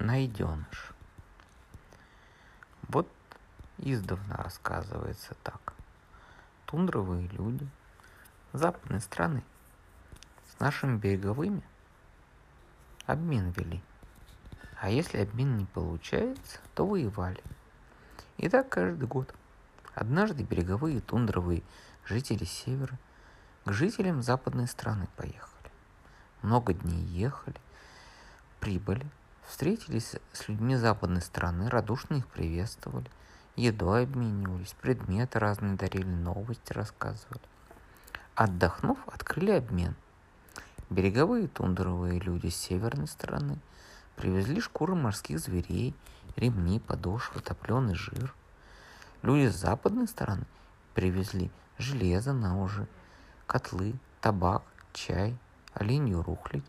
Найденыш. Вот издавна рассказывается так. Тундровые люди западной страны с нашими береговыми обмен вели. А если обмен не получается, то воевали. И так каждый год. Однажды береговые тундровые жители севера к жителям западной страны поехали. Много дней ехали, прибыли, Встретились с людьми западной страны, радушно их приветствовали, едой обменивались, предметы разные дарили, новости рассказывали. Отдохнув, открыли обмен. Береговые тундровые люди с северной стороны привезли шкуры морских зверей, ремни, подошвы, топленый жир. Люди с западной стороны привезли железо, ножи, котлы, табак, чай, оленью рухлядь.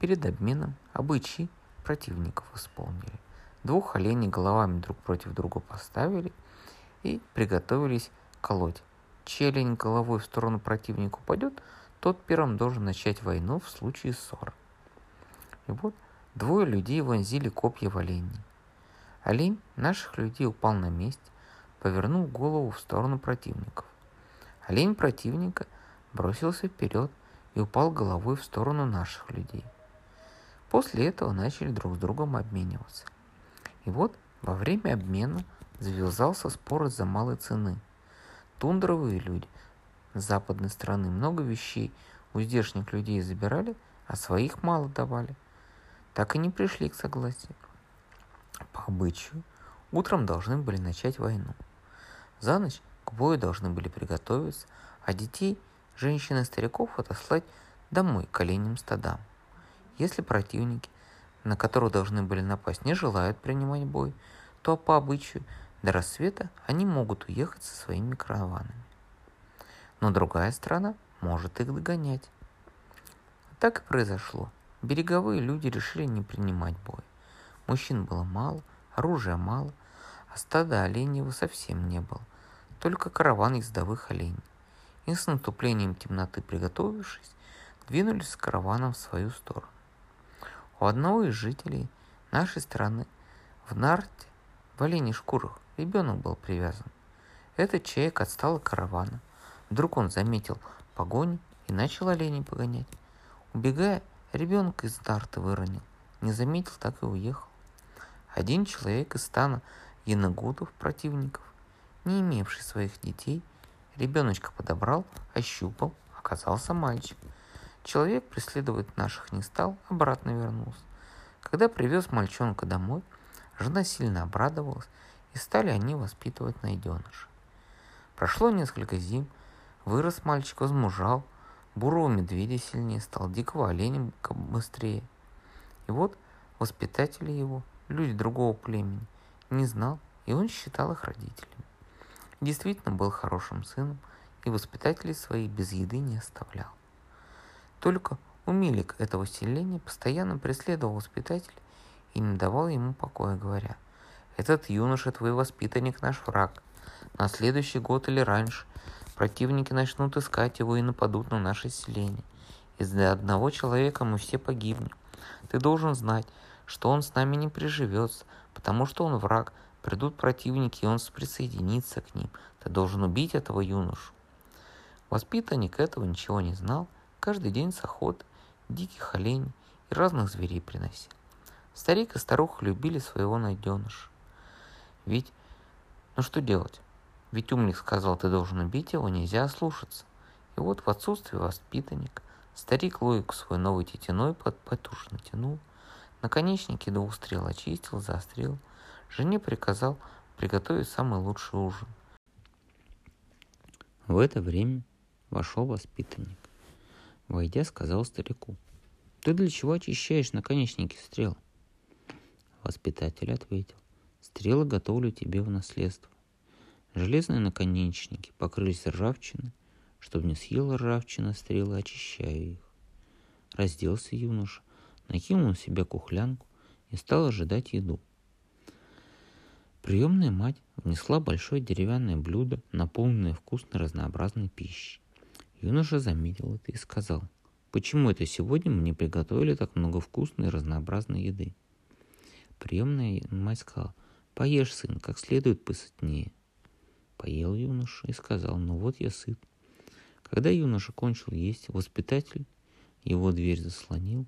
Перед обменом обычаи противников исполнили. Двух оленей головами друг против друга поставили и приготовились колоть. Челень головой в сторону противника упадет, тот первым должен начать войну в случае ссор. И вот двое людей вонзили копья в оленей. Олень наших людей упал на месте, повернул голову в сторону противников. Олень противника бросился вперед и упал головой в сторону наших людей – После этого начали друг с другом обмениваться. И вот во время обмена завязался спор из-за малой цены. Тундровые люди с западной стороны много вещей у здешних людей забирали, а своих мало давали. Так и не пришли к согласию. По обычаю, утром должны были начать войну. За ночь к бою должны были приготовиться, а детей, женщин и стариков отослать домой к оленям стадам. Если противники, на которых должны были напасть, не желают принимать бой, то по обычаю до рассвета они могут уехать со своими караванами. Но другая страна может их догонять. Так и произошло. Береговые люди решили не принимать бой. Мужчин было мало, оружия мало, а стада оленей совсем не было, только караван ездовых оленей. И с наступлением темноты приготовившись, двинулись с караваном в свою сторону. У одного из жителей нашей страны в нарте в оленей шкурах ребенок был привязан. Этот человек отстал от каравана. Вдруг он заметил погоню и начал оленей погонять. Убегая, ребенка из нарты выронил. Не заметил, так и уехал. Один человек из стана яногудов противников, не имевший своих детей, ребеночка подобрал, ощупал, оказался мальчик – Человек преследовать наших не стал, обратно вернулся. Когда привез мальчонка домой, жена сильно обрадовалась, и стали они воспитывать найденыша. Прошло несколько зим, вырос мальчик, возмужал, бурого медведя сильнее стал, дикого оленя быстрее. И вот воспитатели его, люди другого племени, не знал, и он считал их родителями. Действительно был хорошим сыном, и воспитателей своих без еды не оставлял. Только умилик этого селения постоянно преследовал воспитателя и не давал ему покоя, говоря, «Этот юноша твой воспитанник наш враг. На следующий год или раньше противники начнут искать его и нападут на наше селение. Из-за одного человека мы все погибнем. Ты должен знать, что он с нами не приживется, потому что он враг. Придут противники, и он присоединится к ним. Ты должен убить этого юношу. Воспитанник этого ничего не знал – Каждый день с охоты диких оленей и разных зверей приносил. Старик и старуха любили своего найденыша. Ведь, ну что делать? Ведь умник сказал, ты должен убить его, нельзя слушаться. И вот в отсутствие воспитанника старик логику свой новой тетяной под потуш натянул, наконечники двух стрел очистил, заострил, жене приказал приготовить самый лучший ужин. В это время вошел воспитанник. Войдя, сказал старику. Ты для чего очищаешь наконечники стрел? Воспитатель ответил. Стрелы готовлю тебе в наследство. Железные наконечники покрылись ржавчиной, чтобы не съела ржавчина стрелы, очищаю их. Разделся юноша, накинул на себя кухлянку и стал ожидать еду. Приемная мать внесла большое деревянное блюдо, наполненное вкусной разнообразной пищей. Юноша заметил это и сказал, «Почему это сегодня мне приготовили так много вкусной и разнообразной еды?» Приемная мать сказала, поешь, сын, как следует посытнее. Поел юноша и сказал, ну вот я сыт. Когда юноша кончил есть, воспитатель его дверь заслонил,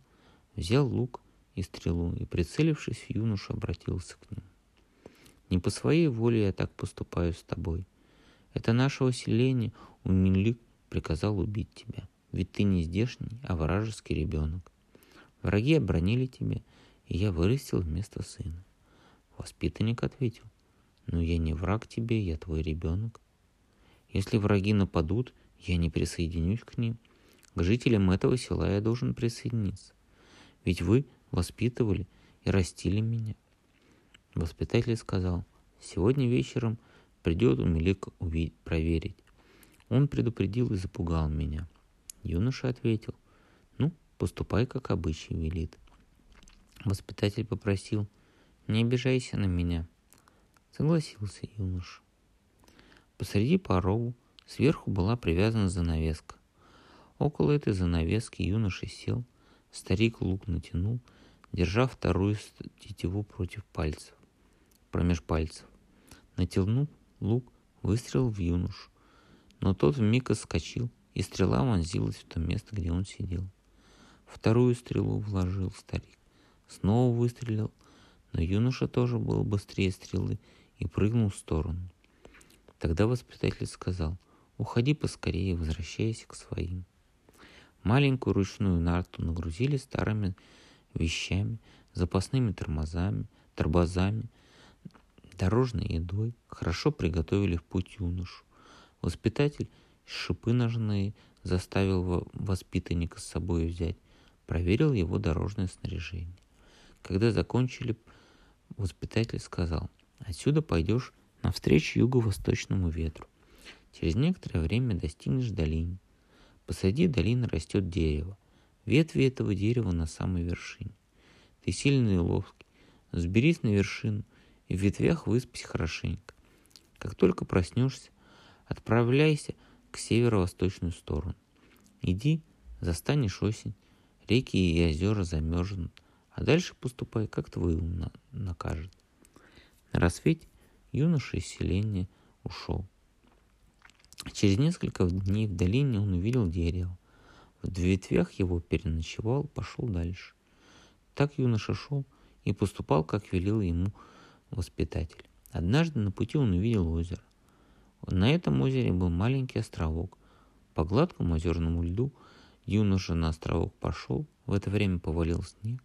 взял лук и стрелу и, прицелившись в юношу, обратился к нему. Не по своей воле я так поступаю с тобой. Это нашего селения Умилик приказал убить тебя, ведь ты не здешний, а вражеский ребенок. Враги обронили тебя, и я вырастил вместо сына. Воспитанник ответил, но я не враг тебе, я твой ребенок. Если враги нападут, я не присоединюсь к ним. К жителям этого села я должен присоединиться. Ведь вы воспитывали и растили меня. Воспитатель сказал, сегодня вечером придет Умелик увидеть, проверить. Он предупредил и запугал меня. Юноша ответил, ну, поступай, как обычай велит. Воспитатель попросил, не обижайся на меня. Согласился юноша. Посреди порогу сверху была привязана занавеска. Около этой занавески юноша сел, старик лук натянул, держа вторую тетиву против пальцев промеж пальцев. Натянув лук, выстрелил в юношу, но тот вмиг отскочил, и стрела вонзилась в то место, где он сидел. Вторую стрелу вложил старик. Снова выстрелил, но юноша тоже был быстрее стрелы и прыгнул в сторону. Тогда воспитатель сказал, уходи поскорее, возвращайся к своим. Маленькую ручную нарту нагрузили старыми вещами, запасными тормозами, тормозами, дорожной едой, хорошо приготовили в путь юношу. Воспитатель шипы ножные заставил воспитанника с собой взять, проверил его дорожное снаряжение. Когда закончили, воспитатель сказал, отсюда пойдешь навстречу юго-восточному ветру. Через некоторое время достигнешь долины. Посади долины растет дерево. Ветви этого дерева на самой вершине. Ты сильный и ловкий. Сберись на вершину и в ветвях выспись хорошенько. Как только проснешься, отправляйся к северо-восточную сторону. Иди, застанешь осень, реки и озера замерзнут, а дальше поступай, как твой ум на- накажет. На рассвете юноша из селения ушел. Через несколько дней в долине он увидел дерево. В ветвях его переночевал, пошел дальше. Так юноша шел и поступал, как велел ему воспитатель. Однажды на пути он увидел озеро. На этом озере был маленький островок. По гладкому озерному льду юноша на островок пошел, в это время повалил снег,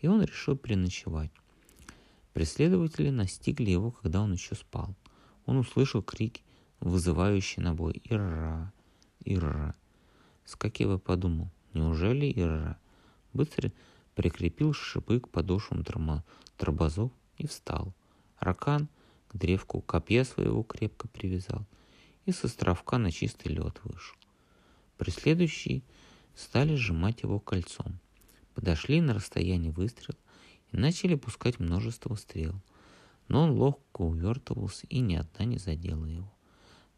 и он решил переночевать. Преследователи настигли его, когда он еще спал. Он услышал крики, вызывающие на бой «Ира! Ира!». Скакева подумал, неужели Ира? Быстро прикрепил шипы к подошвам тормозов и встал – Ракан к древку копья своего крепко привязал и с островка на чистый лед вышел. Преследующие стали сжимать его кольцом. Подошли на расстояние выстрела и начали пускать множество стрел. Но он ловко увертывался, и ни одна не задела его.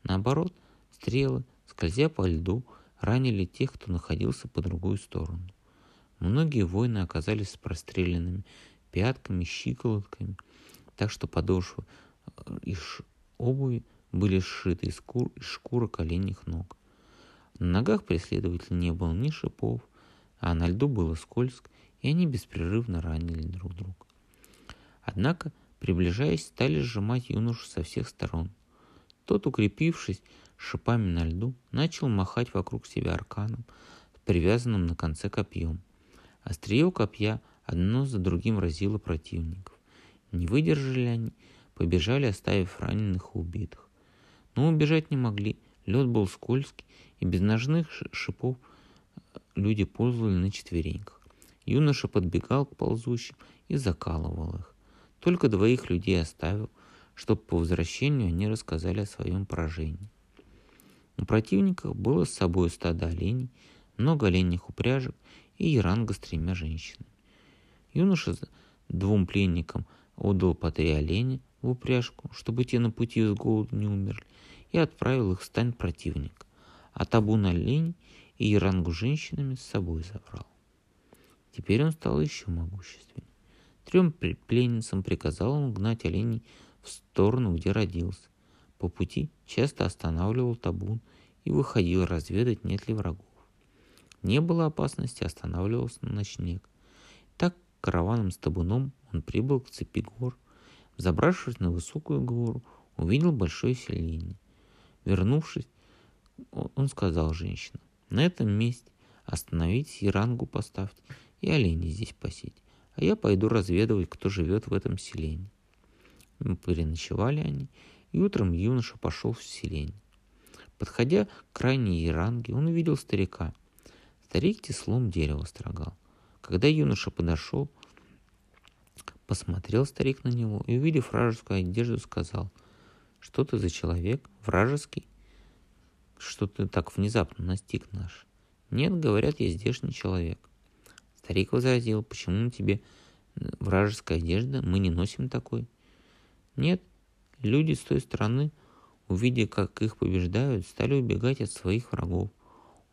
Наоборот, стрелы, скользя по льду, ранили тех, кто находился по другую сторону. Многие воины оказались с простреленными пятками, щиколотками – так что подошвы их обуви были сшиты из, шкур, из шкуры коленных ног. На ногах преследователя не было ни шипов, а на льду было скользко, и они беспрерывно ранили друг друга. Однако, приближаясь, стали сжимать юношу со всех сторон. Тот, укрепившись шипами на льду, начал махать вокруг себя арканом, привязанным на конце копьем. Острие копья одно за другим разило противников. Не выдержали они, побежали, оставив раненых и убитых. Но убежать не могли, лед был скользкий, и без ножных шипов э, люди ползали на четвереньках. Юноша подбегал к ползущим и закалывал их. Только двоих людей оставил, чтобы по возвращению они рассказали о своем поражении. У противников было с собой стадо оленей, много оленьих упряжек и яранга с тремя женщинами. Юноша двум пленникам – отдал по три оленя в упряжку, чтобы те на пути с голоду не умерли, и отправил их в стань противника. А табун оленей и ярангу женщинами с собой забрал. Теперь он стал еще могущественнее. Трем пленницам приказал он гнать оленей в сторону, где родился. По пути часто останавливал табун и выходил разведать, нет ли врагов. Не было опасности, останавливался на ночлег. Так караваном с табуном он прибыл к цепи гор. Забравшись на высокую гору, увидел большое селение. Вернувшись, он сказал женщинам, на этом месте остановитесь и рангу поставьте, и оленей здесь пасить, а я пойду разведывать, кто живет в этом селении. Переночевали они, и утром юноша пошел в селение. Подходя к крайней еранге, он увидел старика. Старик теслом дерево строгал. Когда юноша подошел, посмотрел старик на него и, увидев вражескую одежду, сказал, «Что ты за человек? Вражеский? Что ты так внезапно настиг наш?» «Нет, говорят, я здешний человек». Старик возразил, «Почему на тебе вражеская одежда? Мы не носим такой». «Нет, люди с той стороны – Увидя, как их побеждают, стали убегать от своих врагов.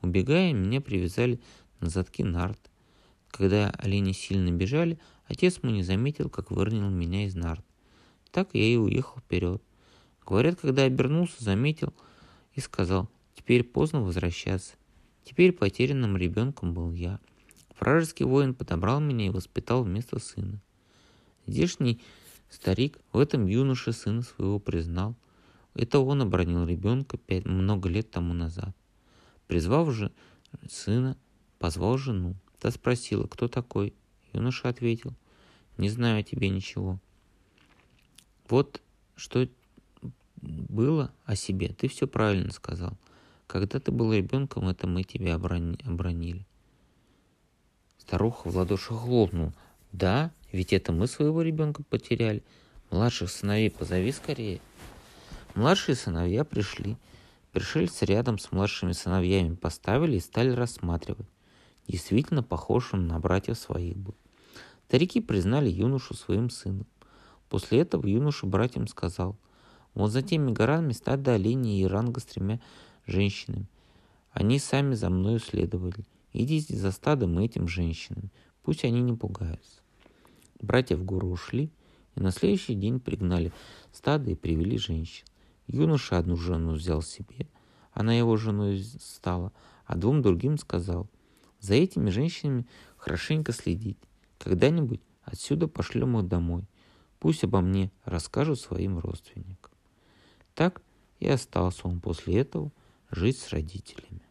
Убегая, меня привязали на задки нарт. Когда олени сильно бежали, отец мой не заметил, как выронил меня из нарт. Так я и уехал вперед. Говорят, когда обернулся, заметил и сказал, теперь поздно возвращаться. Теперь потерянным ребенком был я. Вражеский воин подобрал меня и воспитал вместо сына. Здешний старик в этом юноше сына своего признал. Это он обронил ребенка пять, много лет тому назад. Призвав же сына, позвал жену. Та спросила, кто такой. Юноша ответил, не знаю о тебе ничего. Вот что было о себе, ты все правильно сказал. Когда ты был ребенком, это мы тебя обронили. Старуха в ладоши хлопнул. Да, ведь это мы своего ребенка потеряли. Младших сыновей позови скорее. Младшие сыновья пришли. Пришельцы рядом с младшими сыновьями поставили и стали рассматривать. Действительно похож он на братьев своих был. Старики признали юношу своим сыном. После этого юноша братьям сказал, вот за теми горами стадо оленей и ранга с тремя женщинами. Они сами за мною следовали. Идите за стадом и этим женщинами. Пусть они не пугаются. Братья в гору ушли, и на следующий день пригнали стадо и привели женщин. Юноша одну жену взял себе, она его женой стала, а двум другим сказал, за этими женщинами хорошенько следить. Когда-нибудь отсюда пошлем их домой. Пусть обо мне расскажут своим родственникам. Так и остался он после этого жить с родителями.